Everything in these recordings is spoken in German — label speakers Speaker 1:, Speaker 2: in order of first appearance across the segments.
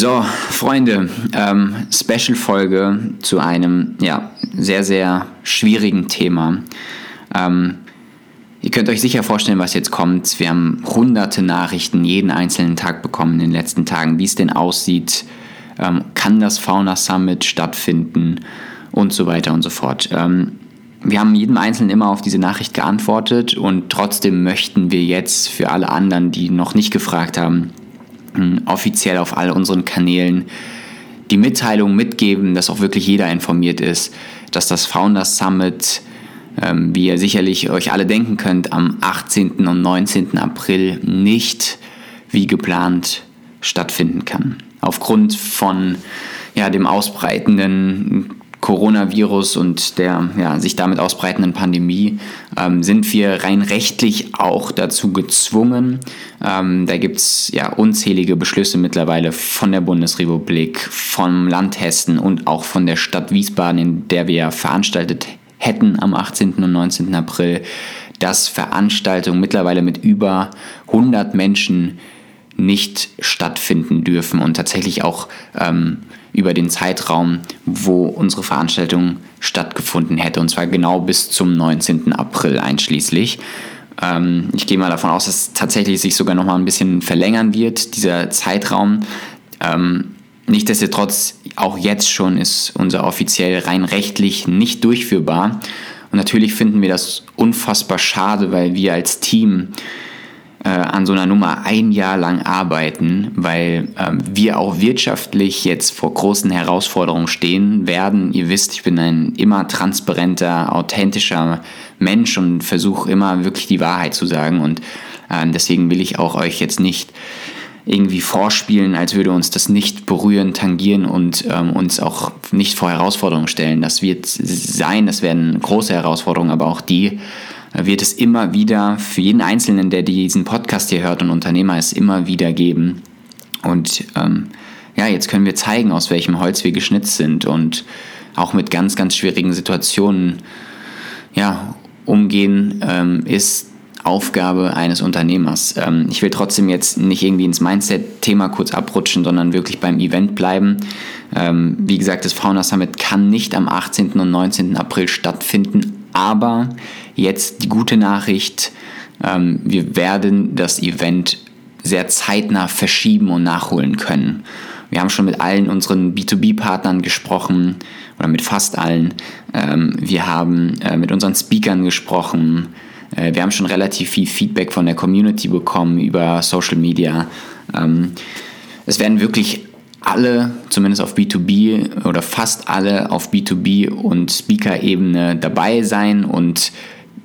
Speaker 1: So, Freunde, ähm, Special-Folge zu einem ja, sehr, sehr schwierigen Thema. Ähm, ihr könnt euch sicher vorstellen, was jetzt kommt. Wir haben hunderte Nachrichten jeden einzelnen Tag bekommen in den letzten Tagen, wie es denn aussieht. Ähm, kann das Fauna Summit stattfinden und so weiter und so fort. Ähm, wir haben jedem Einzelnen immer auf diese Nachricht geantwortet und trotzdem möchten wir jetzt für alle anderen, die noch nicht gefragt haben, offiziell auf all unseren Kanälen die Mitteilung mitgeben, dass auch wirklich jeder informiert ist, dass das Founders Summit, ähm, wie ihr sicherlich euch alle denken könnt, am 18. und 19. April nicht wie geplant stattfinden kann. Aufgrund von ja, dem ausbreitenden Coronavirus und der ja, sich damit ausbreitenden Pandemie ähm, sind wir rein rechtlich auch dazu gezwungen. Ähm, da gibt es ja unzählige Beschlüsse mittlerweile von der Bundesrepublik, vom Land Hessen und auch von der Stadt Wiesbaden, in der wir veranstaltet hätten am 18. und 19. April, dass Veranstaltungen mittlerweile mit über 100 Menschen nicht stattfinden dürfen und tatsächlich auch ähm, über den Zeitraum, wo unsere Veranstaltung stattgefunden hätte, und zwar genau bis zum 19. April einschließlich. Ähm, ich gehe mal davon aus, dass tatsächlich sich sogar noch mal ein bisschen verlängern wird, dieser Zeitraum. Ähm, Nichtsdestotrotz, auch jetzt schon ist unser offiziell rein rechtlich nicht durchführbar. Und natürlich finden wir das unfassbar schade, weil wir als Team äh, an so einer Nummer ein Jahr lang arbeiten, weil ähm, wir auch wirtschaftlich jetzt vor großen Herausforderungen stehen werden. Ihr wisst, ich bin ein immer transparenter, authentischer Mensch und versuche immer wirklich die Wahrheit zu sagen. Und äh, deswegen will ich auch euch jetzt nicht irgendwie vorspielen, als würde uns das nicht berühren, tangieren und ähm, uns auch nicht vor Herausforderungen stellen. Das wird sein, das werden große Herausforderungen, aber auch die wird es immer wieder für jeden Einzelnen, der diesen Podcast hier hört und Unternehmer ist, immer wieder geben. Und ähm, ja, jetzt können wir zeigen, aus welchem Holz wir geschnitzt sind und auch mit ganz, ganz schwierigen Situationen ja, umgehen ähm, ist Aufgabe eines Unternehmers. Ähm, ich will trotzdem jetzt nicht irgendwie ins Mindset-Thema kurz abrutschen, sondern wirklich beim Event bleiben. Ähm, wie gesagt, das Fauna Summit kann nicht am 18. und 19. April stattfinden, aber jetzt die gute Nachricht, ähm, wir werden das Event sehr zeitnah verschieben und nachholen können. Wir haben schon mit allen unseren B2B-Partnern gesprochen oder mit fast allen. Ähm, wir haben äh, mit unseren Speakern gesprochen. Äh, wir haben schon relativ viel Feedback von der Community bekommen über Social Media. Ähm, es werden wirklich alle, zumindest auf B2B oder fast alle auf B2B und Speaker-Ebene dabei sein und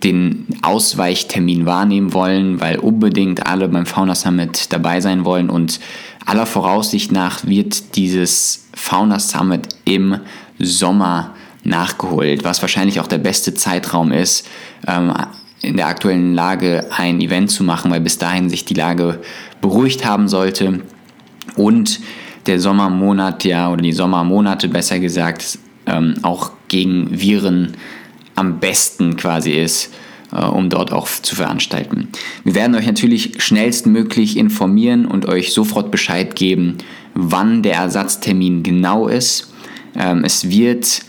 Speaker 1: den Ausweichtermin wahrnehmen wollen, weil unbedingt alle beim Fauna Summit dabei sein wollen und aller Voraussicht nach wird dieses Fauna Summit im Sommer nachgeholt, was wahrscheinlich auch der beste Zeitraum ist, ähm, in der aktuellen Lage ein Event zu machen, weil bis dahin sich die Lage beruhigt haben sollte. Und der Sommermonat ja oder die Sommermonate besser gesagt ähm, auch gegen Viren am besten quasi ist, äh, um dort auch zu veranstalten. Wir werden euch natürlich schnellstmöglich informieren und euch sofort Bescheid geben, wann der Ersatztermin genau ist. Ähm, es wird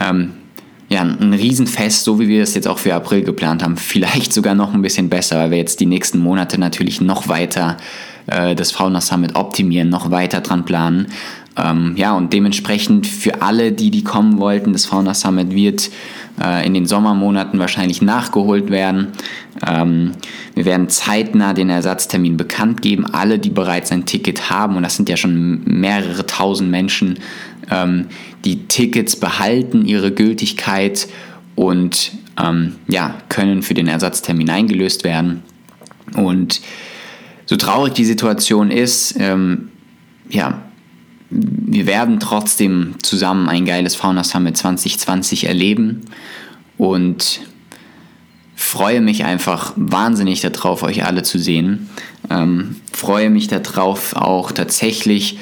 Speaker 1: ähm, ja, ein Riesenfest, so wie wir es jetzt auch für April geplant haben. Vielleicht sogar noch ein bisschen besser, weil wir jetzt die nächsten Monate natürlich noch weiter äh, das Fauna Summit optimieren, noch weiter dran planen. Ähm, ja, und dementsprechend für alle, die, die kommen wollten, das Fauna Summit wird äh, in den Sommermonaten wahrscheinlich nachgeholt werden. Ähm, wir werden zeitnah den Ersatztermin bekannt geben. Alle, die bereits ein Ticket haben, und das sind ja schon mehrere tausend Menschen, ähm, die Tickets behalten ihre Gültigkeit und ähm, ja, können für den Ersatztermin eingelöst werden. Und so traurig die Situation ist, ähm, ja, wir werden trotzdem zusammen ein geiles Fauna Summit 2020 erleben und freue mich einfach wahnsinnig darauf, euch alle zu sehen. Ähm, freue mich darauf, auch tatsächlich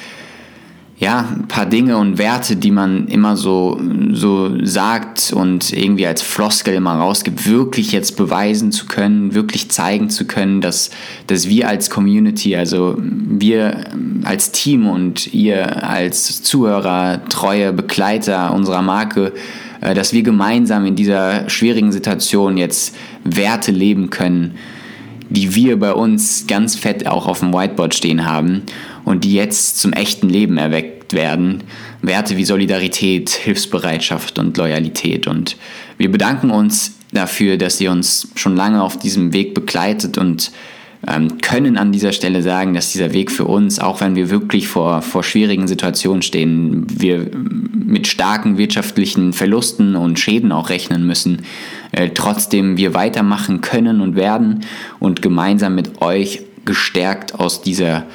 Speaker 1: ja, ein paar Dinge und Werte, die man immer so, so sagt und irgendwie als Floskel immer rausgibt, wirklich jetzt beweisen zu können, wirklich zeigen zu können, dass, dass wir als Community, also wir als Team und ihr als Zuhörer, treue Begleiter unserer Marke, äh, dass wir gemeinsam in dieser schwierigen Situation jetzt Werte leben können, die wir bei uns ganz fett auch auf dem Whiteboard stehen haben und die jetzt zum echten Leben erweckt werden. Werte wie Solidarität, Hilfsbereitschaft und Loyalität. Und wir bedanken uns dafür, dass ihr uns schon lange auf diesem Weg begleitet und ähm, können an dieser Stelle sagen, dass dieser Weg für uns, auch wenn wir wirklich vor, vor schwierigen Situationen stehen, wir mit starken wirtschaftlichen Verlusten und Schäden auch rechnen müssen, äh, trotzdem wir weitermachen können und werden und gemeinsam mit euch gestärkt aus dieser,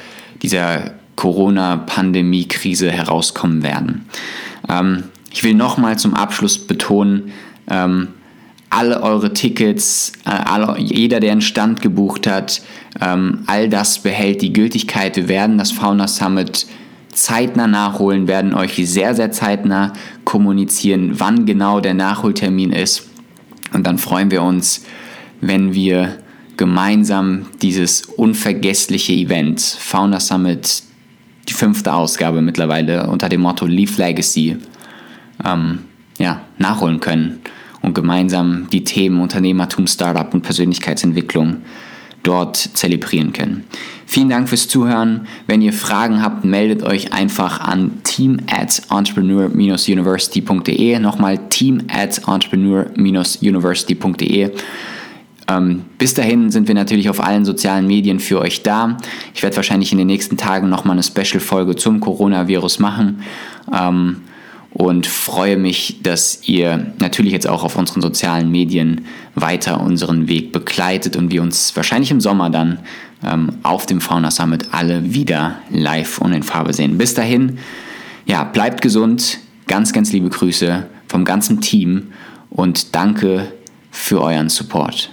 Speaker 1: dieser Corona-Pandemie-Krise herauskommen werden. Ähm, ich will nochmal zum Abschluss betonen, ähm, alle eure Tickets, äh, alle, jeder, der einen Stand gebucht hat, ähm, all das behält die Gültigkeit. Wir werden das Fauna Summit zeitnah nachholen, werden euch sehr, sehr zeitnah kommunizieren, wann genau der Nachholtermin ist. Und dann freuen wir uns, wenn wir gemeinsam dieses unvergessliche Event, Fauna Summit, die fünfte Ausgabe mittlerweile unter dem Motto Leaf Legacy, ähm, ja, nachholen können und gemeinsam die Themen Unternehmertum, Startup und Persönlichkeitsentwicklung dort zelebrieren können. Vielen Dank fürs Zuhören. Wenn ihr Fragen habt, meldet euch einfach an team at entrepreneur-university.de. Nochmal team at entrepreneur-university.de. Ähm, bis dahin sind wir natürlich auf allen sozialen Medien für euch da. Ich werde wahrscheinlich in den nächsten Tagen nochmal eine Special-Folge zum Coronavirus machen. Ähm, und freue mich, dass ihr natürlich jetzt auch auf unseren sozialen Medien weiter unseren Weg begleitet und wir uns wahrscheinlich im Sommer dann ähm, auf dem Fauna Summit alle wieder live und in Farbe sehen. Bis dahin, ja, bleibt gesund, ganz, ganz liebe Grüße vom ganzen Team und danke für euren Support.